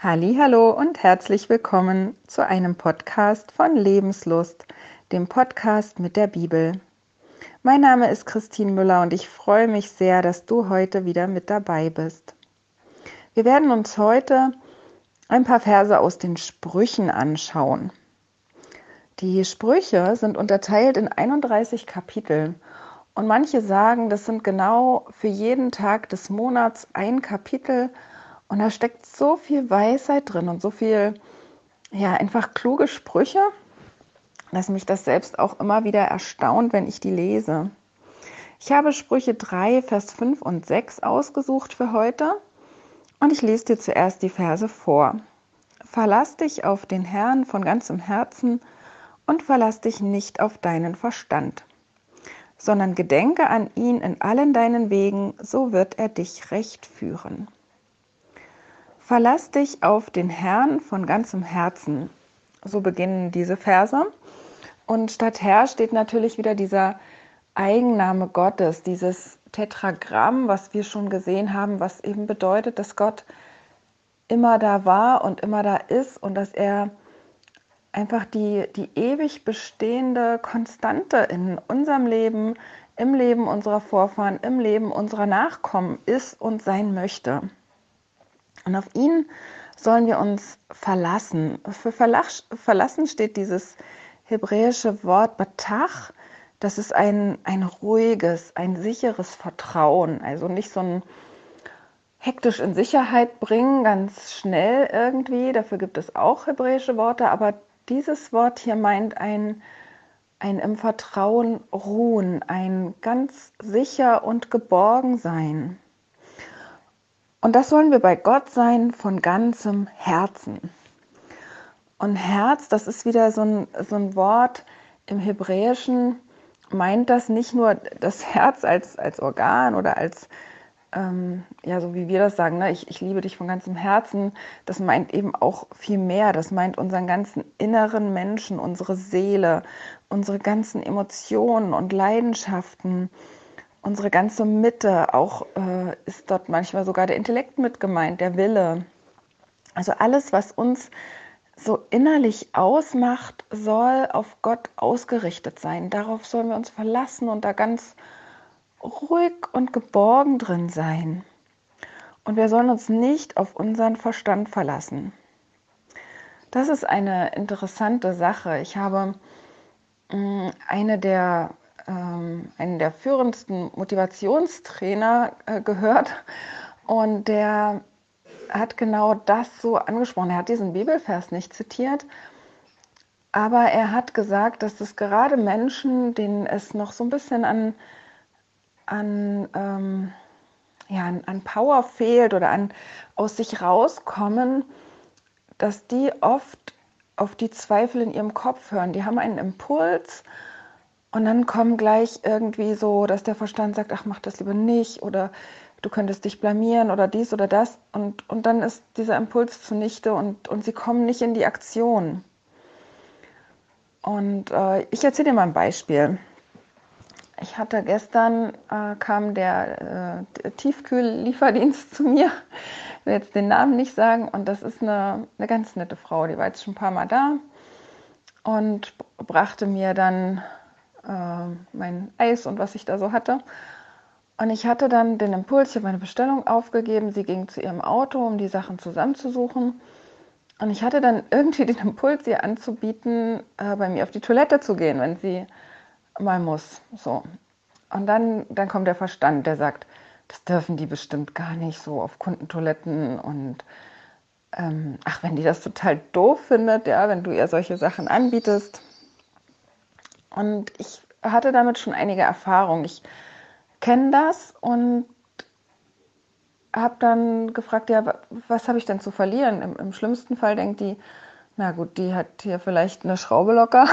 Hallo und herzlich willkommen zu einem Podcast von Lebenslust, dem Podcast mit der Bibel. Mein Name ist Christine Müller und ich freue mich sehr, dass du heute wieder mit dabei bist. Wir werden uns heute ein paar Verse aus den Sprüchen anschauen. Die Sprüche sind unterteilt in 31 Kapitel und manche sagen, das sind genau für jeden Tag des Monats ein Kapitel und da steckt so viel Weisheit drin und so viel, ja, einfach kluge Sprüche, dass mich das selbst auch immer wieder erstaunt, wenn ich die lese. Ich habe Sprüche 3, Vers 5 und 6 ausgesucht für heute und ich lese dir zuerst die Verse vor. Verlass dich auf den Herrn von ganzem Herzen und verlass dich nicht auf deinen Verstand, sondern gedenke an ihn in allen deinen Wegen, so wird er dich recht führen. Verlass dich auf den Herrn von ganzem Herzen. So beginnen diese Verse. Und statt Herr steht natürlich wieder dieser Eigenname Gottes, dieses Tetragramm, was wir schon gesehen haben, was eben bedeutet, dass Gott immer da war und immer da ist und dass er einfach die, die ewig bestehende Konstante in unserem Leben, im Leben unserer Vorfahren, im Leben unserer Nachkommen ist und sein möchte. Und auf ihn sollen wir uns verlassen. Für verlassen steht dieses hebräische Wort Batach. Das ist ein, ein ruhiges, ein sicheres Vertrauen. Also nicht so ein hektisch in Sicherheit bringen, ganz schnell irgendwie. Dafür gibt es auch hebräische Worte. Aber dieses Wort hier meint ein, ein im Vertrauen ruhen, ein ganz sicher und geborgen sein. Und das sollen wir bei Gott sein von ganzem Herzen. Und Herz, das ist wieder so ein, so ein Wort im Hebräischen, meint das nicht nur das Herz als, als Organ oder als, ähm, ja, so wie wir das sagen, ne? ich, ich liebe dich von ganzem Herzen, das meint eben auch viel mehr. Das meint unseren ganzen inneren Menschen, unsere Seele, unsere ganzen Emotionen und Leidenschaften, unsere ganze Mitte, auch äh, ist dort manchmal sogar der Intellekt mit gemeint, der Wille. Also alles, was uns so innerlich ausmacht, soll auf Gott ausgerichtet sein. Darauf sollen wir uns verlassen und da ganz ruhig und geborgen drin sein. Und wir sollen uns nicht auf unseren Verstand verlassen. Das ist eine interessante Sache. Ich habe mm, eine der ähm, einen der führendsten Motivationstrainer äh, gehört und der hat genau das so angesprochen. Er hat diesen Bibelvers nicht zitiert, aber er hat gesagt, dass es gerade Menschen, denen es noch so ein bisschen an, an, ähm, ja, an, an Power fehlt oder an aus sich rauskommen, dass die oft auf die Zweifel in ihrem Kopf hören. Die haben einen Impuls und dann kommen gleich irgendwie so, dass der Verstand sagt, ach, mach das lieber nicht oder du könntest dich blamieren oder dies oder das. Und, und dann ist dieser Impuls zunichte und, und sie kommen nicht in die Aktion. Und äh, ich erzähle dir mal ein Beispiel. Ich hatte gestern, äh, kam der äh, Tiefkühllieferdienst zu mir, ich will jetzt den Namen nicht sagen, und das ist eine, eine ganz nette Frau, die war jetzt schon ein paar Mal da und brachte mir dann äh, mein Eis und was ich da so hatte. Und ich hatte dann den Impuls, ich habe meine Bestellung aufgegeben, sie ging zu ihrem Auto, um die Sachen zusammenzusuchen. Und ich hatte dann irgendwie den Impuls, ihr anzubieten, äh, bei mir auf die Toilette zu gehen, wenn sie mal muss. So. Und dann, dann kommt der Verstand, der sagt, das dürfen die bestimmt gar nicht so auf Kundentoiletten und ähm, ach, wenn die das total doof findet, ja, wenn du ihr solche Sachen anbietest, und ich hatte damit schon einige Erfahrungen. Ich kenne das und habe dann gefragt, ja, was habe ich denn zu verlieren? Im, Im, schlimmsten Fall denkt die, na gut, die hat hier vielleicht eine Schraube locker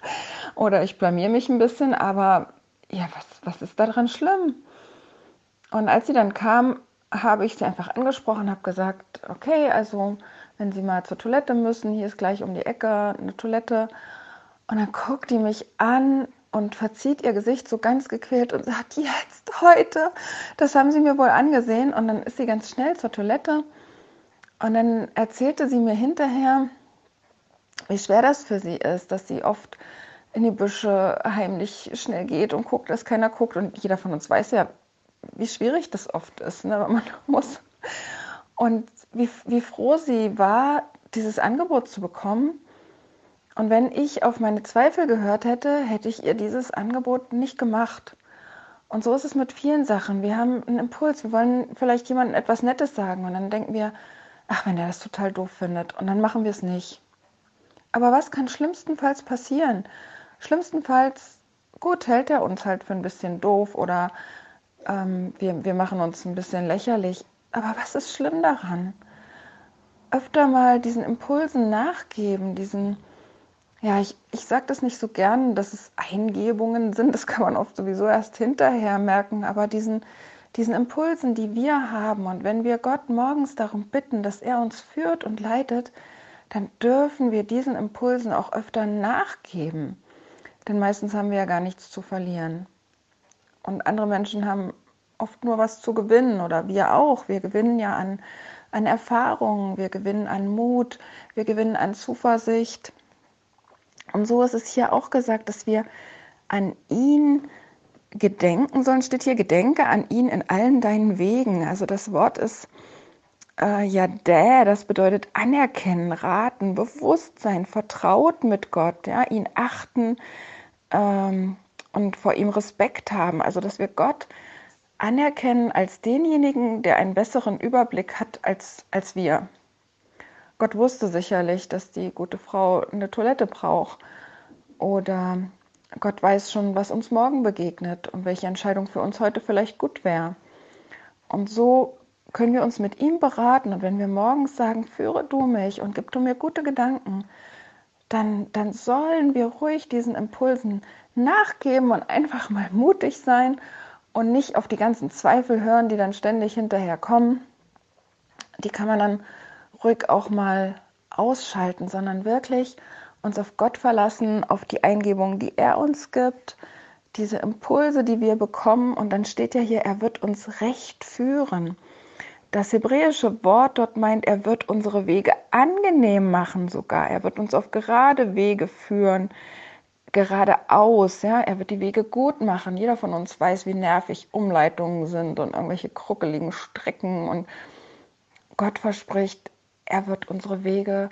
oder ich blamier mich ein bisschen, aber ja, was, was ist daran schlimm? Und als sie dann kam, habe ich sie einfach angesprochen, habe gesagt, okay, also wenn Sie mal zur Toilette müssen, hier ist gleich um die Ecke eine Toilette und dann guckt die mich an und verzieht ihr Gesicht so ganz gequält und sagt, jetzt, heute, das haben sie mir wohl angesehen. Und dann ist sie ganz schnell zur Toilette Und dann erzählte sie mir hinterher, wie schwer das für sie ist, dass sie oft in die Büsche heimlich schnell geht und guckt, dass keiner guckt. Und jeder von uns weiß ja, wie schwierig das oft ist, ne, wenn man muss. Und wie, wie froh sie war, dieses Angebot zu bekommen. Und wenn ich auf meine Zweifel gehört hätte, hätte ich ihr dieses Angebot nicht gemacht. Und so ist es mit vielen Sachen. Wir haben einen Impuls, wir wollen vielleicht jemandem etwas Nettes sagen und dann denken wir, ach, wenn der das total doof findet und dann machen wir es nicht. Aber was kann schlimmstenfalls passieren? Schlimmstenfalls, gut, hält er uns halt für ein bisschen doof oder ähm, wir, wir machen uns ein bisschen lächerlich. Aber was ist schlimm daran? Öfter mal diesen Impulsen nachgeben, diesen, ja, ich, ich sage das nicht so gern, dass es Eingebungen sind, das kann man oft sowieso erst hinterher merken, aber diesen, diesen Impulsen, die wir haben und wenn wir Gott morgens darum bitten, dass er uns führt und leitet, dann dürfen wir diesen Impulsen auch öfter nachgeben. Denn meistens haben wir ja gar nichts zu verlieren. Und andere Menschen haben oft nur was zu gewinnen oder wir auch. Wir gewinnen ja an, an Erfahrungen, wir gewinnen an Mut, wir gewinnen an Zuversicht. Und so ist es hier auch gesagt, dass wir an ihn gedenken sollen, steht hier, gedenke an ihn in allen deinen Wegen. Also das Wort ist äh, ja dä, das bedeutet anerkennen, raten, Bewusstsein, vertraut mit Gott, ja, ihn achten, ähm, und vor ihm Respekt haben. Also dass wir Gott anerkennen als denjenigen, der einen besseren Überblick hat als, als wir. Gott wusste sicherlich, dass die gute Frau eine Toilette braucht. Oder Gott weiß schon, was uns morgen begegnet und welche Entscheidung für uns heute vielleicht gut wäre. Und so können wir uns mit ihm beraten. Und wenn wir morgens sagen, führe du mich und gib du mir gute Gedanken, dann, dann sollen wir ruhig diesen Impulsen nachgeben und einfach mal mutig sein und nicht auf die ganzen Zweifel hören, die dann ständig hinterher kommen. Die kann man dann ruhig auch mal ausschalten, sondern wirklich uns auf Gott verlassen, auf die Eingebung, die er uns gibt, diese Impulse, die wir bekommen. Und dann steht ja hier, er wird uns recht führen. Das hebräische Wort dort meint, er wird unsere Wege angenehm machen sogar. Er wird uns auf gerade Wege führen geradeaus, ja, er wird die Wege gut machen. Jeder von uns weiß, wie nervig Umleitungen sind und irgendwelche kruckeligen Strecken und Gott verspricht, er wird unsere Wege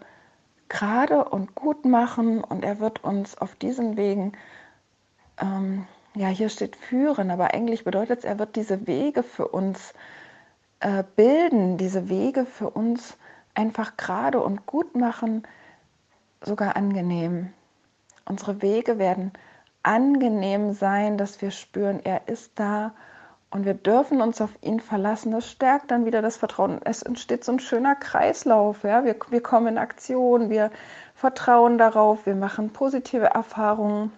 gerade und gut machen und er wird uns auf diesen Wegen, ähm, ja, hier steht führen, aber eigentlich bedeutet es, er wird diese Wege für uns äh, bilden, diese Wege für uns einfach gerade und gut machen, sogar angenehm. Unsere Wege werden angenehm sein, dass wir spüren, er ist da und wir dürfen uns auf ihn verlassen. Das stärkt dann wieder das Vertrauen. Es entsteht so ein schöner Kreislauf. Ja? Wir, wir kommen in Aktion, wir vertrauen darauf, wir machen positive Erfahrungen,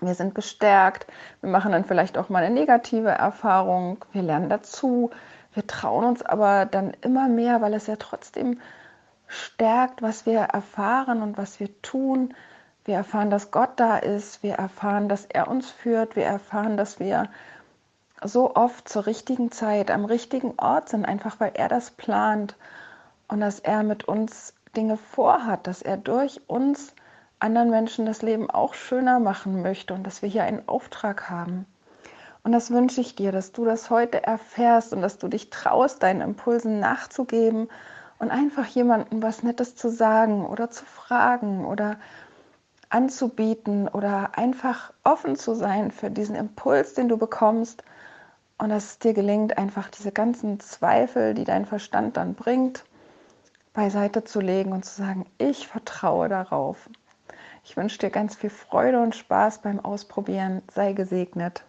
wir sind bestärkt, wir machen dann vielleicht auch mal eine negative Erfahrung, wir lernen dazu, wir trauen uns aber dann immer mehr, weil es ja trotzdem stärkt, was wir erfahren und was wir tun wir erfahren, dass Gott da ist. Wir erfahren, dass er uns führt. Wir erfahren, dass wir so oft zur richtigen Zeit am richtigen Ort sind, einfach weil er das plant und dass er mit uns Dinge vorhat, dass er durch uns anderen Menschen das Leben auch schöner machen möchte und dass wir hier einen Auftrag haben. Und das wünsche ich dir, dass du das heute erfährst und dass du dich traust, deinen Impulsen nachzugeben und einfach jemandem was Nettes zu sagen oder zu fragen oder anzubieten oder einfach offen zu sein für diesen Impuls, den du bekommst und dass es dir gelingt, einfach diese ganzen Zweifel, die dein Verstand dann bringt, beiseite zu legen und zu sagen, ich vertraue darauf. Ich wünsche dir ganz viel Freude und Spaß beim Ausprobieren. Sei gesegnet.